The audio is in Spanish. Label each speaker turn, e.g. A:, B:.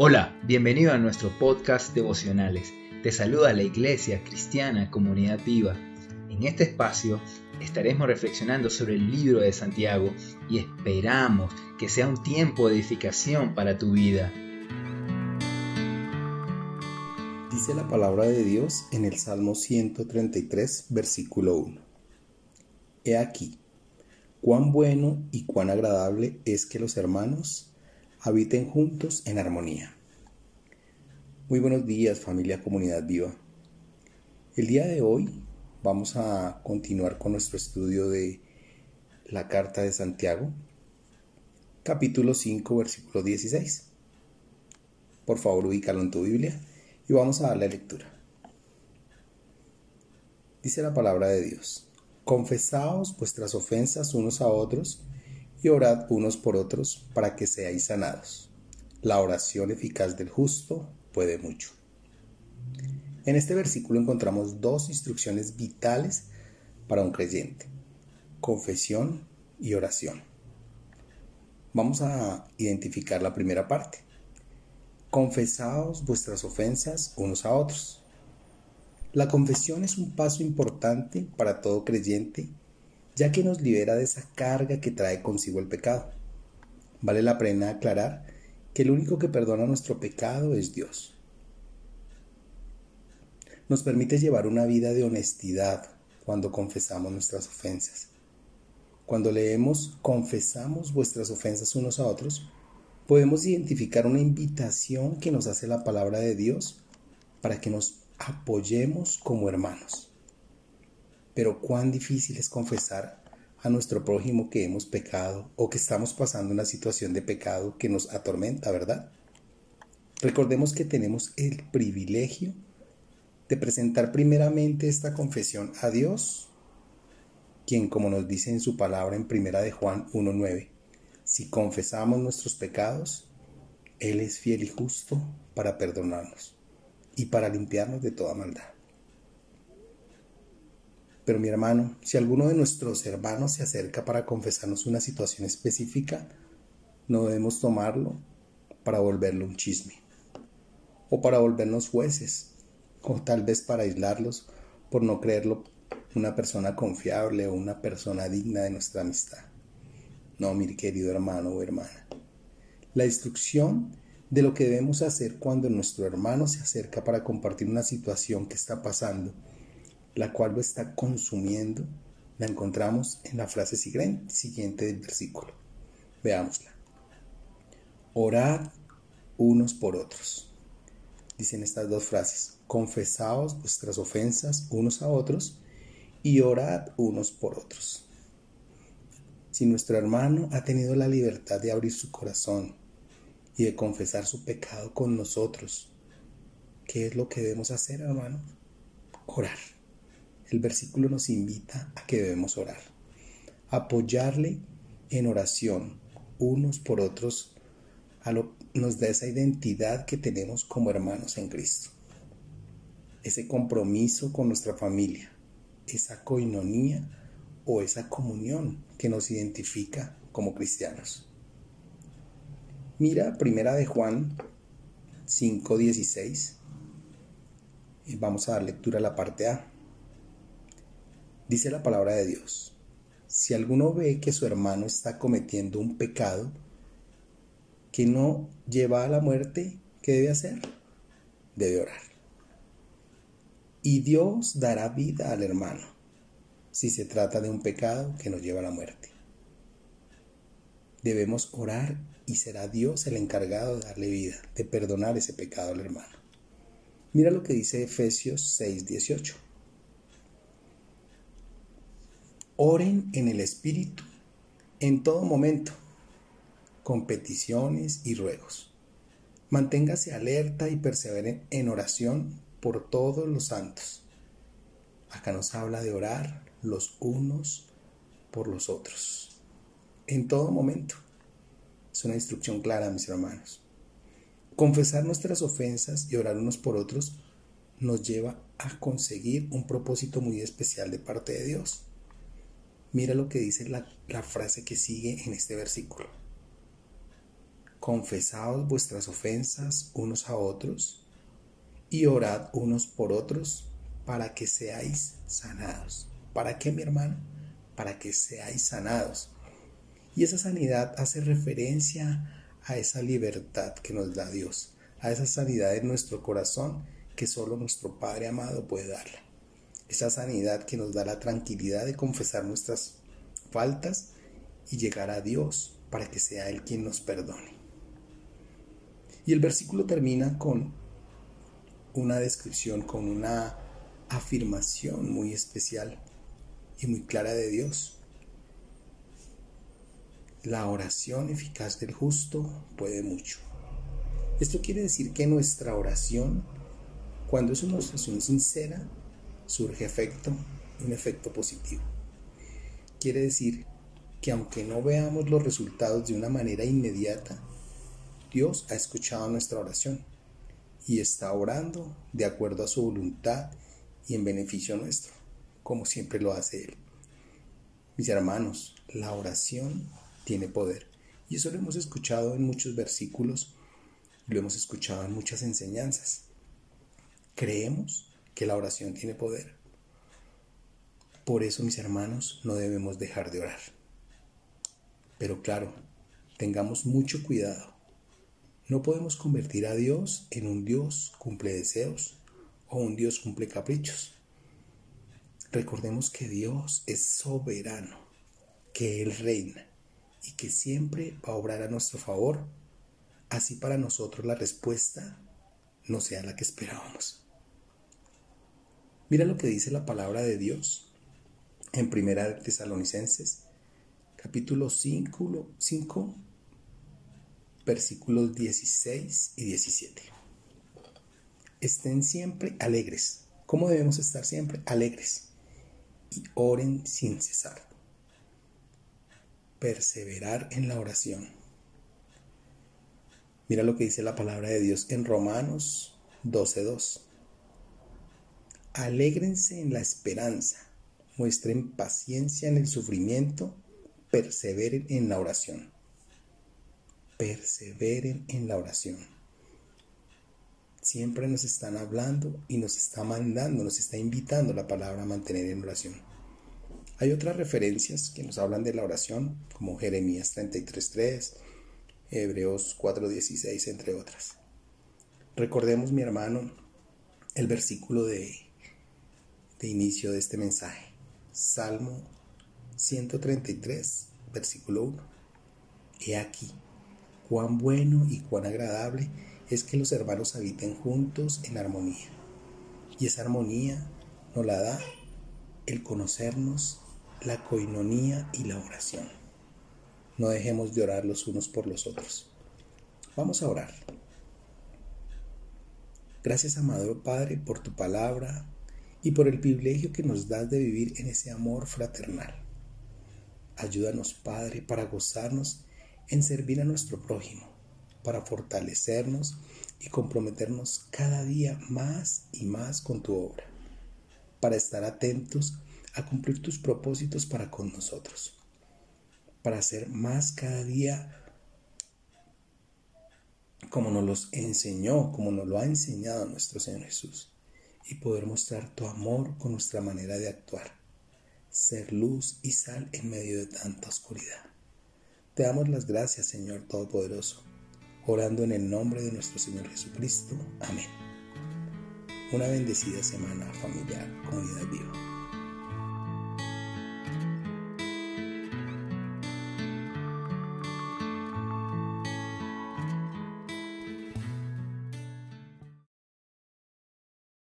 A: Hola, bienvenido a nuestro podcast devocionales. Te saluda la Iglesia Cristiana Comunidad Viva. En este espacio estaremos reflexionando sobre el libro de Santiago y esperamos que sea un tiempo de edificación para tu vida.
B: Dice la palabra de Dios en el Salmo 133, versículo 1. He aquí, cuán bueno y cuán agradable es que los hermanos habiten juntos en armonía. Muy buenos días familia Comunidad Viva. El día de hoy vamos a continuar con nuestro estudio de la carta de Santiago, capítulo 5, versículo 16. Por favor, ubícalo en tu Biblia y vamos a darle lectura. Dice la palabra de Dios, confesaos vuestras ofensas unos a otros y orad unos por otros para que seáis sanados. La oración eficaz del justo puede mucho. En este versículo encontramos dos instrucciones vitales para un creyente, confesión y oración. Vamos a identificar la primera parte. Confesaos vuestras ofensas unos a otros. La confesión es un paso importante para todo creyente ya que nos libera de esa carga que trae consigo el pecado. Vale la pena aclarar que el único que perdona nuestro pecado es Dios. Nos permite llevar una vida de honestidad cuando confesamos nuestras ofensas. Cuando leemos confesamos vuestras ofensas unos a otros, podemos identificar una invitación que nos hace la palabra de Dios para que nos apoyemos como hermanos. Pero cuán difícil es confesar a nuestro prójimo que hemos pecado o que estamos pasando una situación de pecado que nos atormenta, ¿verdad? Recordemos que tenemos el privilegio de presentar primeramente esta confesión a Dios, quien como nos dice en su palabra en primera de Juan 1:9, si confesamos nuestros pecados, él es fiel y justo para perdonarnos y para limpiarnos de toda maldad. Pero mi hermano, si alguno de nuestros hermanos se acerca para confesarnos una situación específica, no debemos tomarlo para volverlo un chisme, o para volvernos jueces, o tal vez para aislarlos por no creerlo una persona confiable o una persona digna de nuestra amistad. No, mi querido hermano o hermana. La instrucción de lo que debemos hacer cuando nuestro hermano se acerca para compartir una situación que está pasando la cual lo está consumiendo, la encontramos en la frase siguiente del versículo. Veámosla. Orad unos por otros. Dicen estas dos frases. Confesaos vuestras ofensas unos a otros y orad unos por otros. Si nuestro hermano ha tenido la libertad de abrir su corazón y de confesar su pecado con nosotros, ¿qué es lo que debemos hacer, hermano? Orar el versículo nos invita a que debemos orar, apoyarle en oración unos por otros, a lo, nos da esa identidad que tenemos como hermanos en Cristo, ese compromiso con nuestra familia, esa coinonía o esa comunión que nos identifica como cristianos. Mira, primera de Juan 5:16. Y vamos a dar lectura a la parte A. Dice la palabra de Dios, si alguno ve que su hermano está cometiendo un pecado que no lleva a la muerte, ¿qué debe hacer? Debe orar. Y Dios dará vida al hermano si se trata de un pecado que nos lleva a la muerte. Debemos orar y será Dios el encargado de darle vida, de perdonar ese pecado al hermano. Mira lo que dice Efesios 6:18. Oren en el Espíritu en todo momento, con peticiones y ruegos. Manténgase alerta y perseveren en oración por todos los santos. Acá nos habla de orar los unos por los otros. En todo momento. Es una instrucción clara, mis hermanos. Confesar nuestras ofensas y orar unos por otros nos lleva a conseguir un propósito muy especial de parte de Dios. Mira lo que dice la, frase que sigue en este versículo. confesaos vuestras ofensas unos a otros y orad unos por otros para que seáis sanados. ¿Para qué, mi hermano? Para que seáis sanados. Y esa sanidad hace referencia a esa libertad que nos da Dios, a esa sanidad en nuestro corazón que solo nuestro Padre amado puede darle. Esa sanidad que nos da la tranquilidad de confesar nuestras faltas y llegar a Dios para que sea Él quien nos perdone. Y el versículo termina con una descripción, con una afirmación muy especial y muy clara de Dios. La oración eficaz del justo puede mucho. Esto quiere decir que nuestra oración, cuando es una oración sincera, surge efecto, un efecto positivo. Quiere decir que aunque no veamos los resultados de una manera inmediata, Dios ha escuchado nuestra oración y está orando de acuerdo a su voluntad y en beneficio nuestro, como siempre lo hace Él. Mis hermanos, la oración tiene poder y eso lo hemos escuchado en muchos versículos, lo hemos escuchado en muchas enseñanzas. Creemos que la oración tiene poder. Por eso, mis hermanos, no debemos dejar de orar. Pero claro, tengamos mucho cuidado. No podemos convertir a Dios en un Dios cumple deseos o un Dios cumple caprichos. Recordemos que Dios es soberano, que Él reina y que siempre va a obrar a nuestro favor, así para nosotros la respuesta no sea la que esperábamos. Mira lo que dice la palabra de Dios en Primera Tesalonicenses capítulo 5, 5, versículos 16 y 17. Estén siempre alegres. ¿Cómo debemos estar siempre? Alegres. Y oren sin cesar. Perseverar en la oración. Mira lo que dice la palabra de Dios en Romanos 12.2. Alégrense en la esperanza, muestren paciencia en el sufrimiento perseveren en la oración. Perseveren en la oración. Siempre nos están hablando y nos está mandando, nos está invitando la palabra a mantener en oración. Hay otras referencias que nos hablan de la oración, como Jeremías 33.3, Hebreos 4.16, entre otras. Recordemos, mi hermano, el versículo de, de inicio de este mensaje. Salmo 133, versículo 1. He aquí, cuán bueno y cuán agradable es que los hermanos habiten juntos en armonía. Y esa armonía nos la da el conocernos, la coinonía y la oración. No dejemos de orar los unos por los otros. Vamos a orar. Gracias, amado Padre, por tu palabra y por el privilegio que nos das de vivir en ese amor fraternal. Ayúdanos, Padre, para gozarnos en servir a nuestro prójimo, para fortalecernos y comprometernos cada día más y más con tu obra, para estar atentos a cumplir tus propósitos para con nosotros, para ser más cada día como nos los enseñó, como nos lo ha enseñado nuestro Señor Jesús, y poder mostrar tu amor con nuestra manera de actuar ser luz y sal en medio de tanta oscuridad. Te damos las gracias, Señor Todopoderoso, orando en el nombre de nuestro Señor Jesucristo. Amén. Una bendecida semana familiar, comunidad viva.